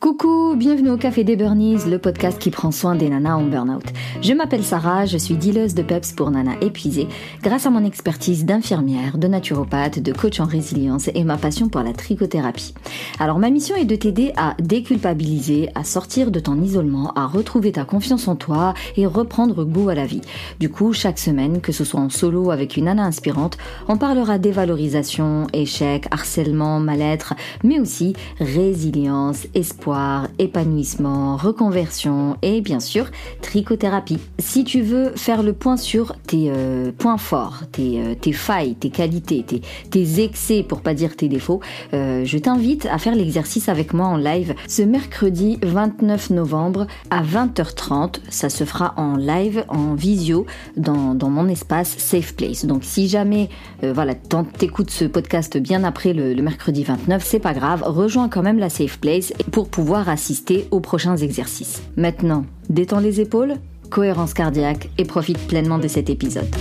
Coucou, bienvenue au Café des Burnies, le podcast qui prend soin des nanas en burn-out. Je m'appelle Sarah, je suis dealeuse de PEPS pour nanas épuisées grâce à mon expertise d'infirmière, de naturopathe, de coach en résilience et ma passion pour la trichothérapie. Alors ma mission est de t'aider à déculpabiliser, à sortir de ton isolement, à retrouver ta confiance en toi et reprendre goût à la vie. Du coup, chaque semaine, que ce soit en solo avec une nana inspirante, on parlera dévalorisation, échec, harcèlement, mal-être, mais aussi résilience, espoir épanouissement, reconversion et bien sûr trichothérapie. Si tu veux faire le point sur tes euh, points forts, tes, euh, tes, failles, tes qualités, tes, excès pour pas dire tes défauts, euh, je t'invite à faire l'exercice avec moi en live ce mercredi 29 novembre à 20h30. Ça se fera en live, en visio dans, dans mon espace Safe Place. Donc si jamais voilà, t'écoutes ce podcast bien après le, le mercredi 29, c'est pas grave, rejoins quand même la Safe Place pour pouvoir pouvoir assister aux prochains exercices. Maintenant, détends les épaules, cohérence cardiaque et profite pleinement de cet épisode.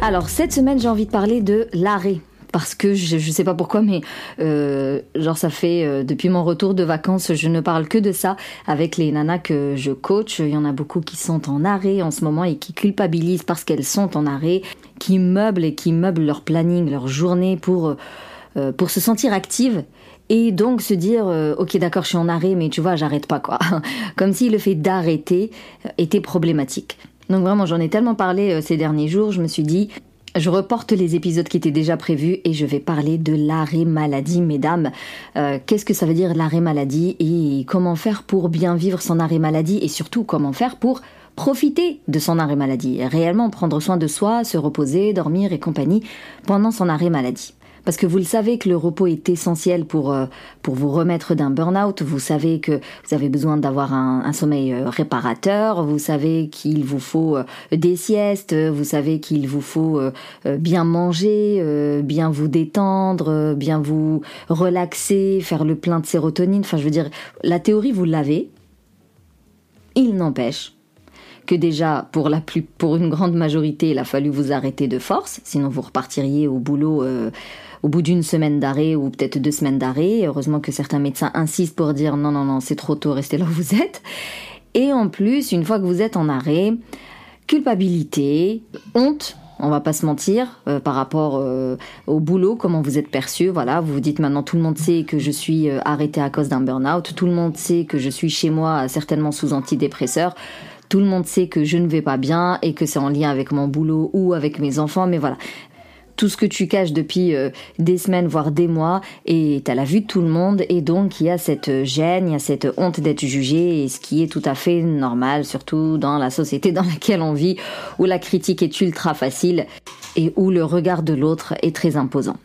Alors cette semaine j'ai envie de parler de l'arrêt parce que je, ne sais pas pourquoi, mais euh, genre ça fait euh, depuis mon retour de vacances, je ne parle que de ça avec les nanas que je coach. Il y en a beaucoup qui sont en arrêt en ce moment et qui culpabilisent parce qu'elles sont en arrêt qui meublent et qui meublent leur planning, leur journée pour, euh, pour se sentir active et donc se dire euh, ok d'accord je suis en arrêt mais tu vois j'arrête pas quoi comme si le fait d'arrêter euh, était problématique donc vraiment j'en ai tellement parlé ces derniers jours je me suis dit je reporte les épisodes qui étaient déjà prévus et je vais parler de l'arrêt maladie, mesdames. Qu'est-ce que ça veut dire l'arrêt maladie et comment faire pour bien vivre son arrêt maladie et surtout comment faire pour profiter de son arrêt maladie, réellement prendre soin de soi, se reposer, dormir et compagnie pendant son arrêt maladie. Parce que vous le savez que le repos est essentiel pour, euh, pour vous remettre d'un burn-out. Vous savez que vous avez besoin d'avoir un, sommeil euh, réparateur. Vous savez qu'il vous faut euh, des siestes. Vous savez qu'il vous faut bien manger, bien vous détendre, bien vous relaxer, faire le plein de sérotonine. Enfin, je veux dire, la théorie, vous l'avez. Il n'empêche que déjà pour la plus, pour une grande majorité, il a fallu vous arrêter de force, sinon vous repartiriez au boulot euh, au bout d'une semaine d'arrêt ou peut-être deux semaines d'arrêt. Heureusement que certains médecins insistent pour dire non non non c'est trop tôt, restez là où vous êtes. Et en plus, une fois que vous êtes en arrêt, culpabilité, honte on va pas se mentir euh, par rapport euh, au boulot, comment vous êtes perçu. Voilà, vous vous dites maintenant tout le monde sait que je suis arrêté à cause d'un burn-out, tout le monde sait que je suis chez moi certainement sous antidépresseur. Tout le monde sait que je ne vais pas bien et que c'est en lien avec mon boulot ou avec mes enfants, mais voilà. Tout ce que tu caches depuis euh, des semaines, voire des mois, est à la vue de tout le monde, et donc il y a cette gêne, il y a cette honte d'être jugé, et ce qui est tout à fait normal, surtout dans la société dans laquelle on vit, où la critique est ultra facile et où le regard de l'autre est très imposant.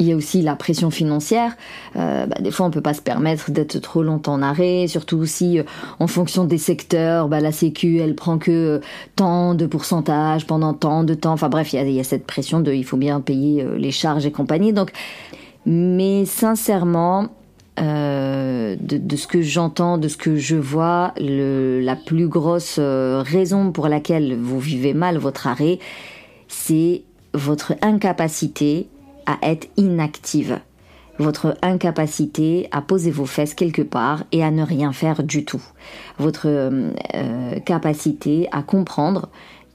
Il y a aussi la pression financière. Euh, bah, des fois, on peut pas se permettre d'être trop longtemps en arrêt, surtout si, euh, en fonction des secteurs, bah, la Sécu, elle prend que euh, tant de pourcentage pendant tant de temps. Enfin bref, il y a, cette pression de, il faut bien payer les charges et compagnie. Donc, mais sincèrement, de, ce que j'entends, de ce que je vois, la plus grosse raison pour laquelle vous vivez mal votre arrêt, c'est votre incapacité à être inactive, votre incapacité à poser vos fesses quelque part et à ne rien faire du tout, votre euh, euh, capacité à comprendre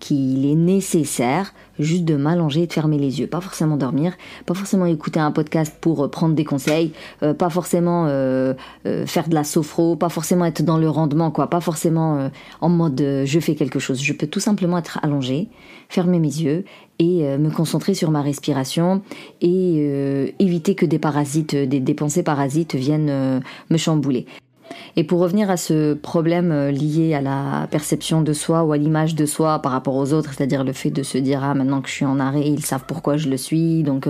qu'il est nécessaire juste de m'allonger et de fermer les yeux. Pas forcément dormir, pas forcément écouter un podcast pour euh, prendre des conseils, pas forcément faire de la sophro, pas forcément être dans le rendement, quoi, pas forcément en mode je fais quelque chose. Je peux tout simplement être allongé, fermer mes yeux et euh, me concentrer sur ma respiration et euh, éviter que des parasites, des, pensées parasites viennent euh, me chambouler. Et pour revenir à ce problème lié à la perception de soi ou à l'image de soi par rapport aux autres, c'est-à-dire le fait de se dire ah maintenant que je suis en arrêt, ils savent pourquoi je le suis, donc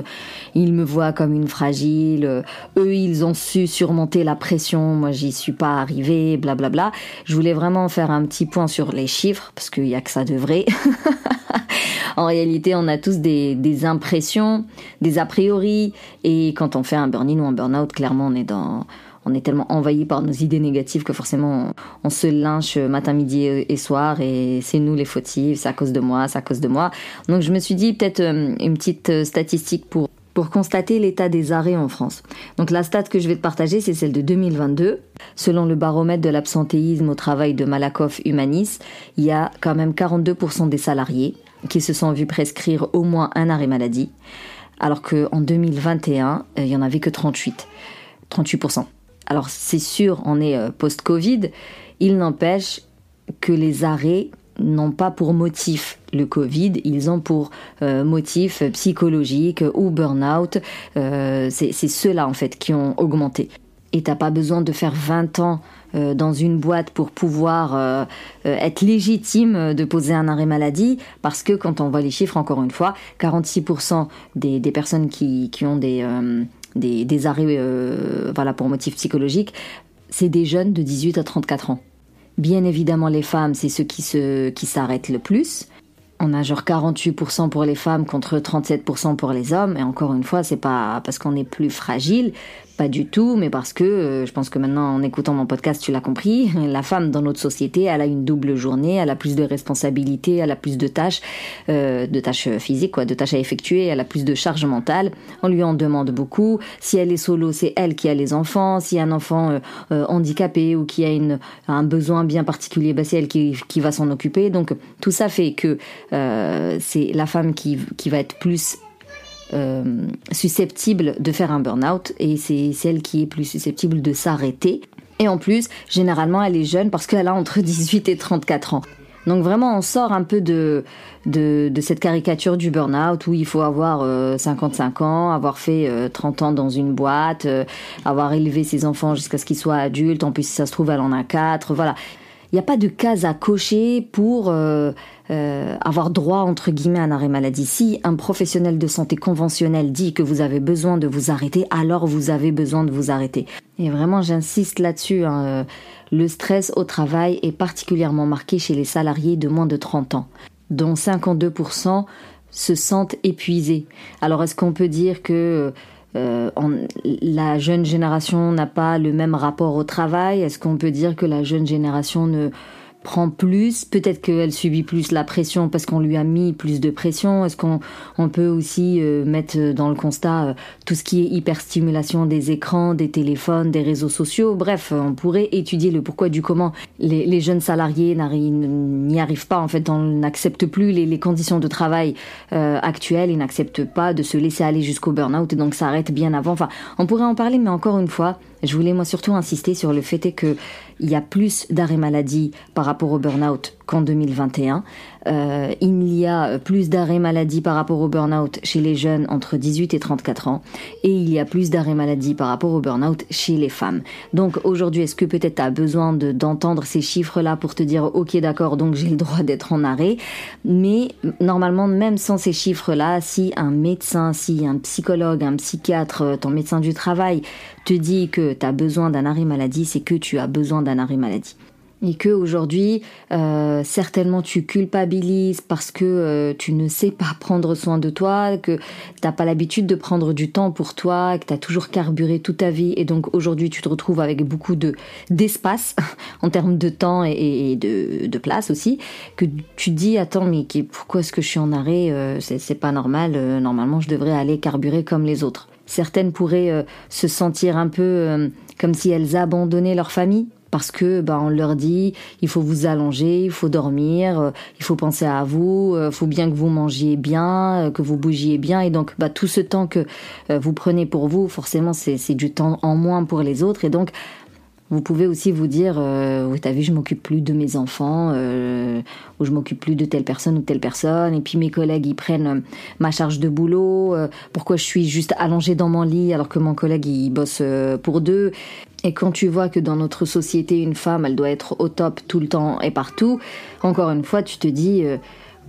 ils me voient comme une fragile, eux ils ont su surmonter la pression, moi j'y suis pas arrivée, blablabla. Je voulais vraiment faire un petit point sur les chiffres parce qu'il y a que ça de vrai. en réalité, on a tous des, des, impressions, des a priori, et quand on fait un burn-in ou un burn-out, clairement, on est dans, on est tellement envahi par nos idées négatives que forcément on, se lynche matin, midi et soir et c'est nous les fautifs, c'est à cause de moi, c'est à cause de moi. Donc je me suis dit peut-être euh, une petite euh, statistique pour pour constater l'état des arrêts en France. Donc la stat que je vais te partager, c'est celle de 2022. Selon le baromètre de l'absentéisme au travail de Malakoff Humanis, il y a quand même 42% des salariés qui se sont vus prescrire au moins un arrêt maladie, alors qu'en 2021, euh, il y en avait que 38. 38%. Alors c'est sûr, on est euh, post-Covid, il n'empêche que les arrêts n'ont pas pour motif le Covid, ils ont pour euh, motif psychologique ou burn-out. Euh, c'est ceux-là en fait qui ont augmenté. Et t'as pas besoin de faire 20 ans dans une boîte pour pouvoir être légitime de poser un arrêt maladie, parce que quand on voit les chiffres, encore une fois, 46% des, personnes qui ont des, des, arrêts voilà, pour motif psychologique, c'est des jeunes de 18 à 34 ans. Bien évidemment, les femmes, c'est ceux qui se, qui s'arrêtent le plus. On a genre 48% pour les femmes contre 37% pour les hommes. Et encore une fois, c'est pas parce qu'on est plus fragile, pas du tout, mais parce que, euh, je pense que maintenant, en écoutant mon podcast, tu l'as compris, la femme dans notre société, elle a une double journée, elle a plus de responsabilités, elle a plus de tâches, euh, de tâches physiques, quoi, de tâches à effectuer, elle a plus de charge mentale. On lui en demande beaucoup. Si elle est solo, c'est elle qui a les enfants. Si un enfant euh, euh, handicapé ou qui a une, un besoin bien particulier, bah, c'est elle qui, qui va s'en occuper. Donc, tout ça fait que c'est la femme qui, qui va être plus euh, susceptible de faire un burn-out et c'est celle qui est plus susceptible de s'arrêter. Et en plus, généralement, elle est jeune parce qu'elle a entre 18 et 34 ans. Donc vraiment, on sort un peu de, de, cette caricature du burn-out où il faut avoir 55 euh, ans, avoir fait 30 euh, ans dans une boîte, avoir élevé ses enfants jusqu'à ce qu'ils soient adultes. En plus, si ça se trouve, elle en a 4. Voilà. Il n'y a pas de case à cocher pour euh, euh, avoir droit, entre guillemets, à un arrêt maladie. Si un professionnel de santé conventionnel dit que vous avez besoin de vous arrêter, alors vous avez besoin de vous arrêter. Et vraiment, j'insiste là-dessus. Hein, euh, le stress au travail est particulièrement marqué chez les salariés de moins de 30 ans, dont 52% se sentent épuisés. Alors, est-ce qu'on peut dire que euh, la jeune génération n'a pas le même rapport au travail. Est-ce qu'on peut dire que la jeune génération ne prend plus, peut-être qu'elle subit plus la pression parce qu'on lui a mis plus de pression. Est-ce qu'on on peut aussi euh, mettre dans le constat euh, tout ce qui est hyperstimulation des écrans, des téléphones, des réseaux sociaux? Bref, on pourrait étudier le pourquoi du comment. Les, jeunes salariés n'y arrivent pas, en fait, on n'accepte plus les, conditions de travail euh, actuelles, ils n'acceptent pas de se laisser aller jusqu'au burn-out et donc s'arrêtent bien avant. Enfin, on pourrait en parler, mais encore une fois, je voulais moi surtout insister sur le fait que il y a plus d'arrêts maladie par rapport au burn-out qu'en 2021. Euh, il y a plus d'arrêts maladie par rapport au burn-out chez les jeunes entre 18 et 34 ans et il y a plus d'arrêts maladie par rapport au burn-out chez les femmes. Donc aujourd'hui, est-ce que peut-être tu as besoin d'entendre ces chiffres-là pour te dire ok d'accord, donc j'ai le droit d'être en arrêt? Mais normalement, même sans ces chiffres-là, si un médecin, si un psychologue, un psychiatre, ton médecin du travail te dit que tu as besoin d'un arrêt maladie, c'est que tu as besoin d'un arrêt maladie et que aujourd'hui euh, certainement tu culpabilises parce que euh, tu ne sais pas prendre soin de toi, que t'as pas l'habitude de prendre du temps pour toi, que tu as toujours carburé toute ta vie et donc aujourd'hui tu te retrouves avec beaucoup de d'espace en termes de temps et, de, de, place aussi, que tu dis attends mais pourquoi est-ce que je suis en arrêt euh, C'est pas normal, normalement je devrais aller carburer comme les autres. Certaines pourraient se sentir un peu comme si elles abandonnaient leur famille parce que bah, on leur dit il faut vous allonger, il faut dormir, euh, il faut penser à vous, il euh, faut bien que vous mangiez bien, euh, que vous bougiez bien. Et donc bah, tout ce temps que vous prenez pour vous, forcément c'est du temps en moins pour les autres. Et donc vous pouvez aussi vous dire, euh, oui, t'as vu, je m'occupe plus de mes enfants, euh, ou je m'occupe plus de telle personne ou telle personne, et puis mes collègues, ils prennent ma charge de boulot, pourquoi je suis juste allongée dans mon lit alors que mon collègue, il bosse pour deux. Et quand tu vois que dans notre société, une femme, elle doit être au top tout le temps et partout, encore une fois, tu te dis, euh,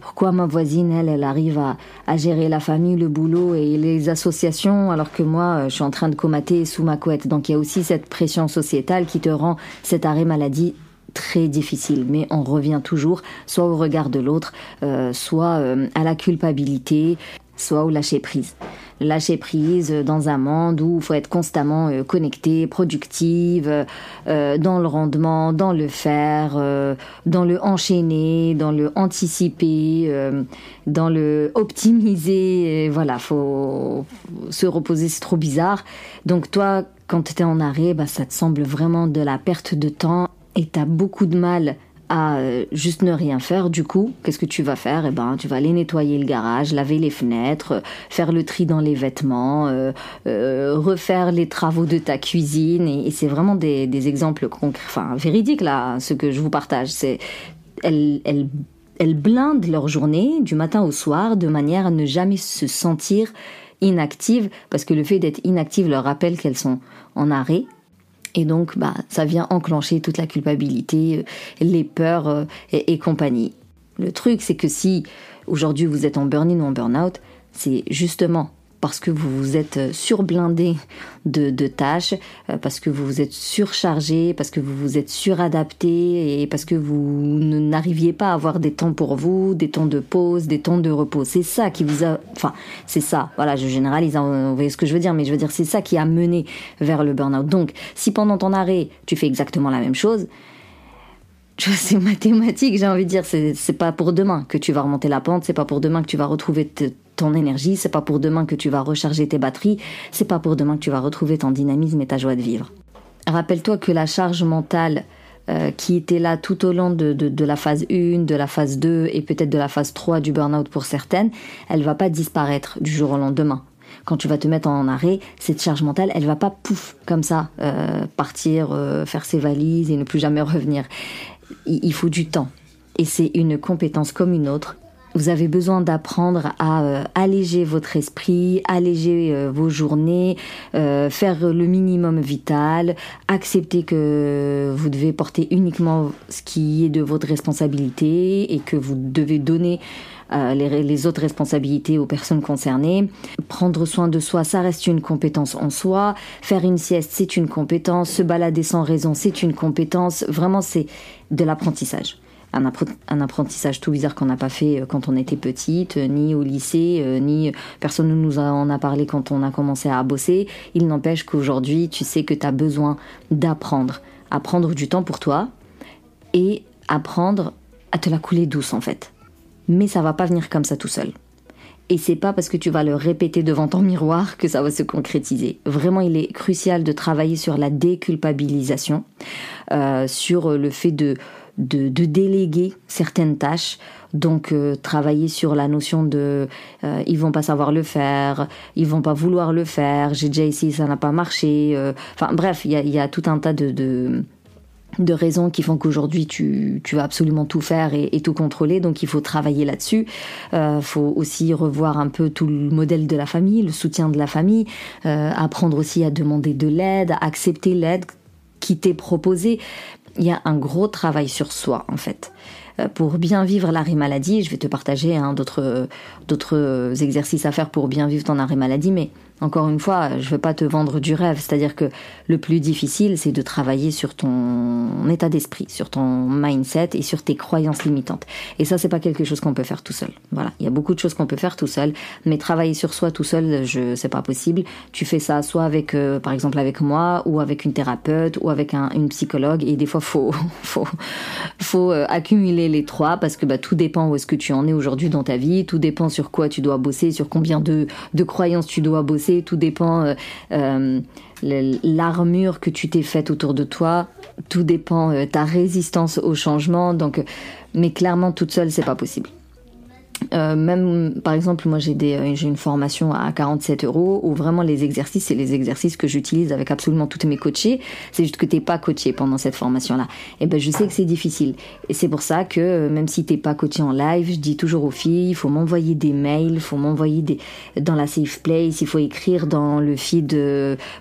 pourquoi ma voisine, elle, elle arrive à, gérer la famille, le boulot et les associations, alors que moi, euh, je suis en train de comater sous ma couette? Donc il y a aussi cette pression sociétale qui te rend cet arrêt maladie très difficile, mais on revient toujours soit au regard de l'autre, euh, soit à la culpabilité. Soit au lâcher prise. Lâcher prise dans un monde où il faut être constamment euh, connecté, productive, euh, dans le rendement, dans le faire, euh, dans le enchaîner, dans le anticiper, dans le optimiser. voilà, faut se reposer, c'est trop bizarre. Donc toi, quand tu es en arrêt, bah, ça te semble vraiment de la perte de temps et tu as beaucoup de mal à euh, juste ne rien faire, du coup, qu'est-ce que tu vas faire? Eh ben, tu vas aller nettoyer le garage, laver les fenêtres, faire le tri dans les vêtements, euh, euh, refaire les travaux de ta cuisine. Et, c'est vraiment des, exemples concrets, enfin véridiques là, ce que je vous partage. C'est elles, blindent leur journée du matin au soir de manière à ne jamais se sentir inactives, parce que le fait d'être inactive leur rappelle qu'elles sont en arrêt et donc, bah, ça vient enclencher toute la culpabilité, euh, les peurs euh, et, compagnie. Le truc, c'est que si aujourd'hui vous êtes en burn-in ou en burn-out, c'est justement parce que vous vous êtes euh, surblindé de, tâches, euh, parce que vous vous êtes surchargé, parce que vous vous êtes suradapté et parce que vous n'arriviez pas à avoir des temps pour vous, des temps de pause, des temps de repos. C'est ça qui vous a, enfin, c'est ça. Voilà, je généralise, hein, vous voyez ce que je veux dire, mais je veux dire, c'est ça qui a mené vers le burn-out. Donc, si pendant ton arrêt, tu fais exactement la même chose, c'est mathématique, j'ai envie de dire, c'est pas pour demain que tu vas remonter la pente, c'est pas pour demain que tu vas retrouver ton énergie, c'est pas pour demain que tu vas recharger tes batteries, c'est pas pour demain que tu vas retrouver ton dynamisme et ta joie de vivre. Rappelle-toi que la charge mentale euh, qui était là tout au long de, de, la phase 1, de la phase 2 et peut-être de la phase 3 du burn-out pour certaines, elle va pas disparaître du jour au lendemain. Quand tu vas te mettre en arrêt, cette charge mentale, elle va pas pouf comme ça euh, partir, euh, faire ses valises et ne plus jamais revenir. il faut du temps. Et c'est une compétence comme une autre vous avez besoin d'apprendre à euh, alléger votre esprit, alléger euh, vos journées, euh, faire le minimum vital, accepter que vous devez porter uniquement ce qui est de votre responsabilité et que vous devez donner les, les, autres responsabilités aux personnes concernées. Prendre soin de soi, ça reste une compétence en soi. Faire une sieste, c'est une compétence. Se balader sans raison, c'est une compétence. Vraiment, c'est de l'apprentissage un, apprentissage tout bizarre qu'on n'a pas fait euh, quand on était petite, euh, ni au lycée, euh, ni personne ne nous en a parlé quand on a commencé à bosser. Il n'empêche qu'aujourd'hui, tu sais que tu as besoin d'apprendre, à prendre du temps pour toi et apprendre à te la couler douce en fait. Mais ça va pas venir comme ça tout seul. Et c'est pas parce que tu vas le répéter devant ton miroir que ça va se concrétiser. Vraiment, il est crucial de travailler sur la déculpabilisation, sur le fait de de, déléguer certaines tâches. Donc euh, travailler sur la notion de euh, ils vont pas savoir le faire, ils vont pas vouloir le faire, j'ai déjà essayé, ça n'a pas marché. Euh. enfin bref, il y a, tout un tas de, de, raisons qui font qu'aujourd'hui tu, tu vas absolument tout faire et, tout contrôler, donc il faut travailler là-dessus. Il faut aussi revoir un peu tout le modèle de la famille, le soutien de la famille, apprendre aussi à demander de l'aide, à accepter l'aide qui t'est proposée il y a un gros travail sur soi en fait. Euh, pour bien vivre l'arrêt maladie, je vais te partager hein, d'autres d'autres exercices à faire pour bien vivre ton arrêt maladie, mais encore une fois, je ne veux pas te vendre du rêve, c'est-à-dire que le plus difficile, c'est de travailler sur ton état d'esprit, sur ton mindset et sur tes croyances limitantes. Et ça, c'est pas quelque chose qu'on peut faire tout seul. Voilà, il y a beaucoup de choses qu'on peut faire tout seul, mais travailler sur soi tout seul, je c'est pas possible. Tu fais ça soit avec, euh, par exemple, avec moi, ou avec une thérapeute, ou avec un, une psychologue. Et des fois, faut faut faut euh, accumuler les trois parce que bah, tout dépend où est-ce que tu en es aujourd'hui dans ta vie, tout dépend sur quoi tu dois bosser, sur combien de de croyances tu dois bosser tout dépend euh, euh, l'armure que tu t'es faite autour de toi, tout dépend euh, ta résistance au changement. Donc, mais clairement toute seule, c'est pas possible. Euh, même, par exemple, moi j'ai euh, une formation à 47 euros où vraiment les exercices, c'est les exercices que j'utilise avec absolument toutes mes coachées. C'est juste que t'es pas coaché pendant cette formation-là. Et ben je sais que c'est difficile. Et c'est pour ça que euh, même si t'es pas coaché en live, je dis toujours aux filles, il faut m'envoyer des mails, il faut m'envoyer des dans la safe place, il faut écrire dans le feed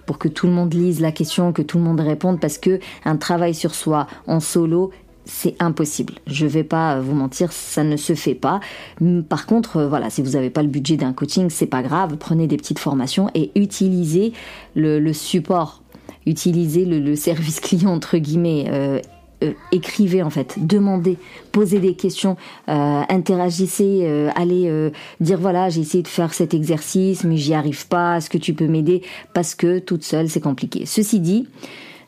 pour que tout le monde lise la question, que tout le monde réponde, parce que un travail sur soi en solo, c'est impossible. Je vais pas vous mentir, ça ne se fait pas. Par contre, euh, voilà, si vous n'avez pas le budget d'un coaching, c'est pas grave. Prenez des petites formations et utilisez le, support, utilisez le, service client entre guillemets. Euh, euh, écrivez en fait, demandez, posez des questions, interagissez, allez dire voilà j'ai essayé de faire cet exercice mais j'y arrive pas, est-ce que tu peux m'aider? Parce que toute seule c'est compliqué. Ceci dit,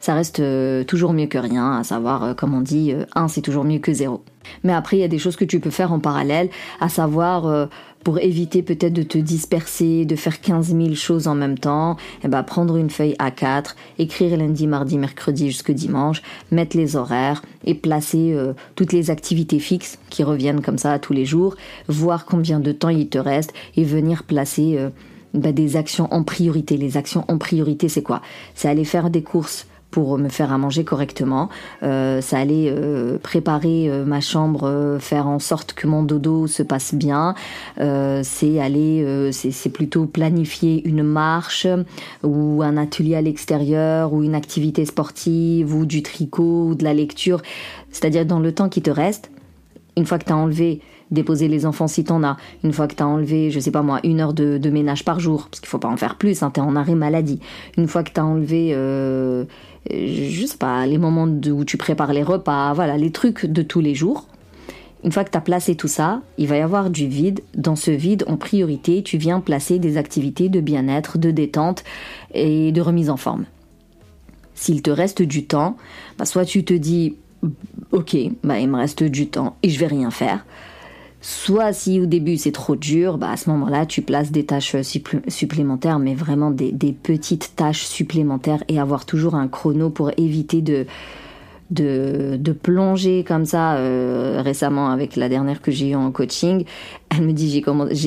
ça reste toujours mieux que rien, à savoir comme on dit, un c'est toujours mieux que zéro. Mais après il y a des choses que tu peux faire en parallèle, à savoir pour éviter peut-être de te disperser, de faire 15 000 choses en même temps, eh ben, prendre une feuille A4, écrire lundi, mardi, mercredi jusqu'au dimanche, mettre les horaires et placer euh, toutes les activités fixes qui reviennent comme ça tous les jours, voir combien de temps il te reste et venir placer euh, bah, des actions en priorité. Les actions en priorité, c'est quoi? C'est aller faire des courses pour me faire à manger correctement. Euh, ça allait euh, préparer euh, ma chambre, faire en sorte que mon dodo se passe bien. c'est aller, c'est plutôt planifier une marche ou un atelier à l'extérieur ou une activité sportive ou du tricot ou de la lecture. C'est-à-dire dans le temps qui te reste, une fois que tu as enlevé déposer les enfants si t'en as, une fois que t'as enlevé, je sais pas moi, une heure de, ménage par jour, parce qu'il faut pas en faire plus, hein, t'es en arrêt maladie, une fois que t'as enlevé je sais pas, les moments où tu prépares les repas, voilà, les trucs de tous les jours. Une fois que tu as placé tout ça, il va y avoir du vide. Dans ce vide, en priorité, tu viens placer des activités de bien-être, de détente et de remise en forme. S'il te reste du temps, bah, soit tu te dis, ok, bah, il me reste du temps et je vais rien faire. Soit si au début c'est trop dur, bah à ce moment-là tu places des tâches supplémentaires, mais vraiment des, petites tâches supplémentaires et avoir toujours un chrono pour éviter de, de, plonger comme ça. Euh, récemment avec la dernière que j'ai eue en coaching, elle me dit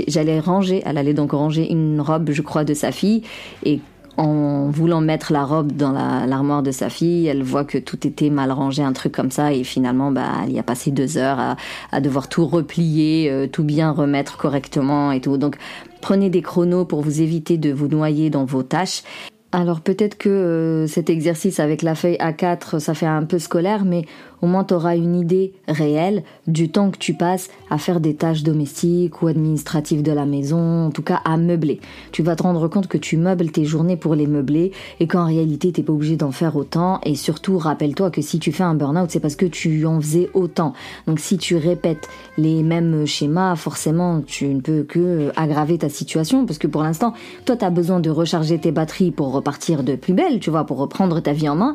j'allais ranger, elle allait donc ranger une robe je crois de sa fille et en voulant mettre la robe dans l'armoire de sa fille, elle voit que tout était mal rangé, un truc comme ça, et finalement, bah, elle y a passé deux heures à, devoir tout replier, euh, tout bien remettre correctement et tout. Donc, prenez des chronos pour vous éviter de vous noyer dans vos tâches. Alors peut-être que euh, cet exercice avec la feuille A4, ça fait un peu scolaire, mais au moins tu auras une idée réelle du temps que tu passes à faire des tâches domestiques ou administratives de la maison, en tout cas à meubler. Tu vas te rendre compte que tu meubles tes journées pour les meubler et qu'en réalité t'es pas obligé d'en faire autant et surtout rappelle-toi que si tu fais un burn-out c'est parce que tu en faisais autant. Donc si tu répètes les mêmes schémas, forcément tu ne peux que aggraver ta situation parce que pour l'instant toi tu as besoin de recharger tes batteries pour repartir de plus belle, tu vois, pour reprendre ta vie en main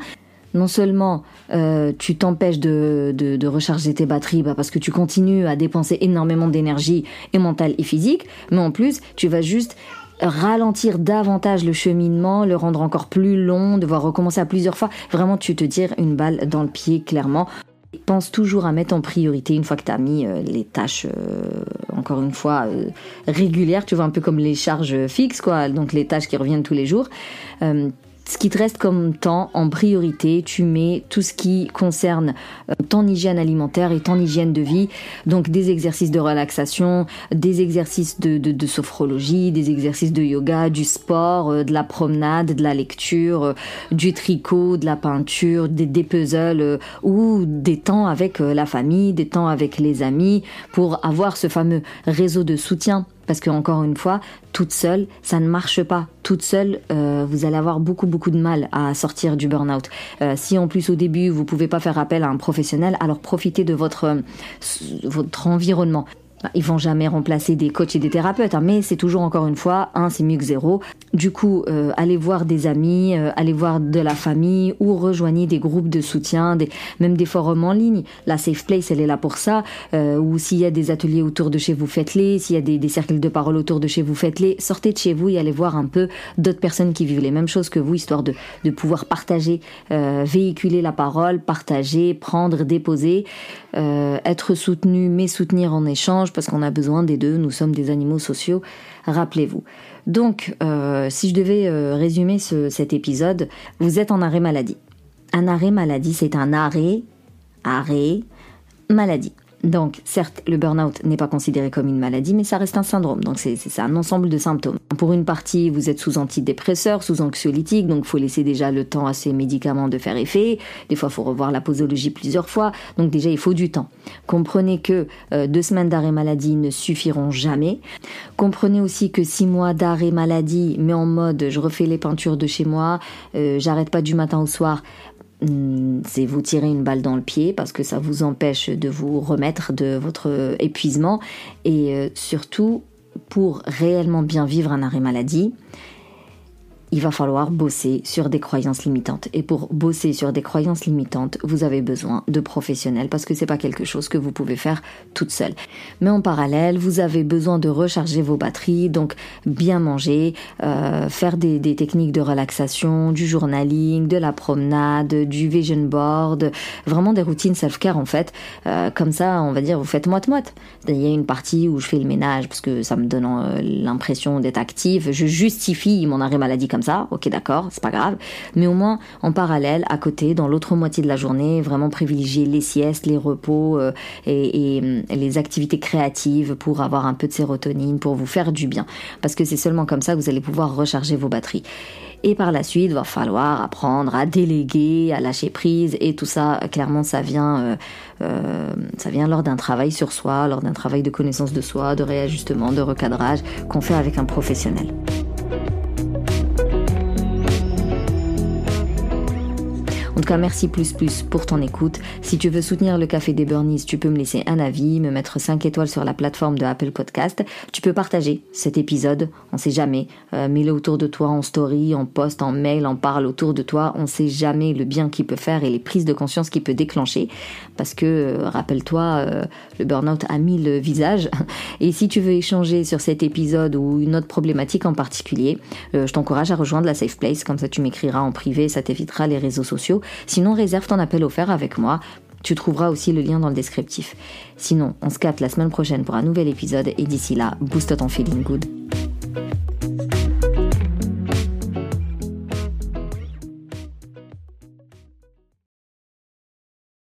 non seulement euh, tu t'empêches de, recharger tes batteries bah, parce que tu continues à dépenser énormément d'énergie et mentale et physique, mais en plus tu vas juste ralentir davantage le cheminement, le rendre encore plus long, devoir recommencer à plusieurs fois. Vraiment, tu te tires une balle dans le pied, clairement. Pense toujours à mettre en priorité une fois que tu as mis euh, les tâches, euh, encore une fois, régulières, tu vois, un peu comme les charges fixes, quoi, donc les tâches qui reviennent tous les jours ce qui te reste comme temps en priorité, tu mets tout ce qui concerne euh, ton hygiène alimentaire et ton hygiène de vie, donc des exercices de relaxation, des exercices de, sophrologie, des exercices de yoga, du sport, euh, de la promenade, de la lecture, euh, du tricot, de la peinture, des, des puzzles ou des temps avec la famille, des temps avec les amis pour avoir ce fameux réseau de soutien parce que encore une fois, toute seule, ça ne marche pas. Toute seule, euh, vous allez avoir beaucoup beaucoup de mal à sortir du burn-out. Euh, si en plus au début vous pouvez pas faire appel à un professionnel, alors profitez de votre votre environnement. Bah, ils vont jamais remplacer des coachs et des thérapeutes, hein, mais c'est toujours encore une fois, un, c'est mieux que zéro. Du coup, euh, allez voir des amis, euh, allez voir de la famille ou rejoignez des groupes de soutien, des, même des forums en ligne. La Safe Place, elle est là pour ça. Euh, ou s'il y a des ateliers autour de chez vous, faites-les. S'il y a des, des, cercles de parole autour de chez vous, faites-les. Sortez de chez vous et allez voir un peu d'autres personnes qui vivent les mêmes choses que vous, histoire de, de pouvoir partager, euh, véhiculer la parole, partager, prendre, déposer, être soutenu, mais soutenir en échange parce qu'on a besoin des deux, nous sommes des animaux sociaux, rappelez-vous. Donc, euh, si je devais euh, résumer cet épisode, vous êtes en arrêt maladie. Un arrêt maladie, c'est un arrêt, arrêt, maladie. Donc, certes, le burn-out n'est pas considéré comme une maladie, mais ça reste un syndrome. Donc, c'est un ensemble de symptômes. Pour une partie, vous êtes sous antidépresseurs, sous anxiolytiques, donc faut laisser déjà le temps à ces médicaments de faire effet. Des fois, faut revoir la posologie plusieurs fois. Donc, déjà, il faut du temps. Comprenez que euh, deux semaines d'arrêt maladie ne suffiront jamais. Comprenez aussi que six mois d'arrêt maladie, mais en mode je refais les peintures de chez moi, euh, j'arrête pas du matin au soir, c'est vous tirer une balle dans le pied parce que ça vous empêche de vous remettre de votre épuisement et euh, surtout pour réellement bien vivre un arrêt maladie, il va falloir bosser sur des croyances limitantes. Et pour bosser sur des croyances limitantes, vous avez besoin de professionnels parce que c'est pas quelque chose que vous pouvez faire toute seule. Mais en parallèle, vous avez besoin de recharger vos batteries, donc bien manger, euh, faire des, techniques de relaxation, du journaling, de la promenade, du vision board, vraiment des routines self-care en fait. Euh, comme ça, on va dire, vous faites moite-moite. Il y a une partie où je fais le ménage parce que ça me donne euh, l'impression d'être active. Je justifie mon arrêt maladie comme ça, ok d'accord, c'est pas grave, mais au moins en parallèle, à côté, dans l'autre moitié de la journée, vraiment privilégier les siestes, les repos euh, et, et, les activités créatives pour avoir un peu de sérotonine, pour vous faire du bien, parce que c'est seulement comme ça que vous allez pouvoir recharger vos batteries. Et par la suite, va falloir apprendre à déléguer, à lâcher prise, et tout ça, clairement, ça vient, euh, euh, ça vient lors d'un travail sur soi, lors d'un travail de connaissance de soi, de réajustement, de recadrage qu'on fait avec un professionnel. En tout cas, merci plus plus pour ton écoute. Si tu veux soutenir le Café des Burnies, tu peux me laisser un avis, me mettre 5 étoiles sur la plateforme de Apple Podcast. Tu peux partager cet épisode, on sait jamais. Euh, mets-le autour de toi en story, en post, en mail, en parle autour de toi. On sait jamais le bien qu'il peut faire et les prises de conscience qu'il peut déclencher. Parce que, euh, rappelle-toi, euh, le burn-out a mis le visage. Et si tu veux échanger sur cet épisode ou une autre problématique en particulier, je t'encourage à rejoindre la Safe Place. Comme ça, tu m'écriras en privé, ça t'évitera les réseaux sociaux. Sinon, réserve ton appel offert avec moi. Tu trouveras aussi le lien dans le descriptif. Sinon, on se capte la semaine prochaine pour un nouvel épisode et d'ici là, booste ton feeling good.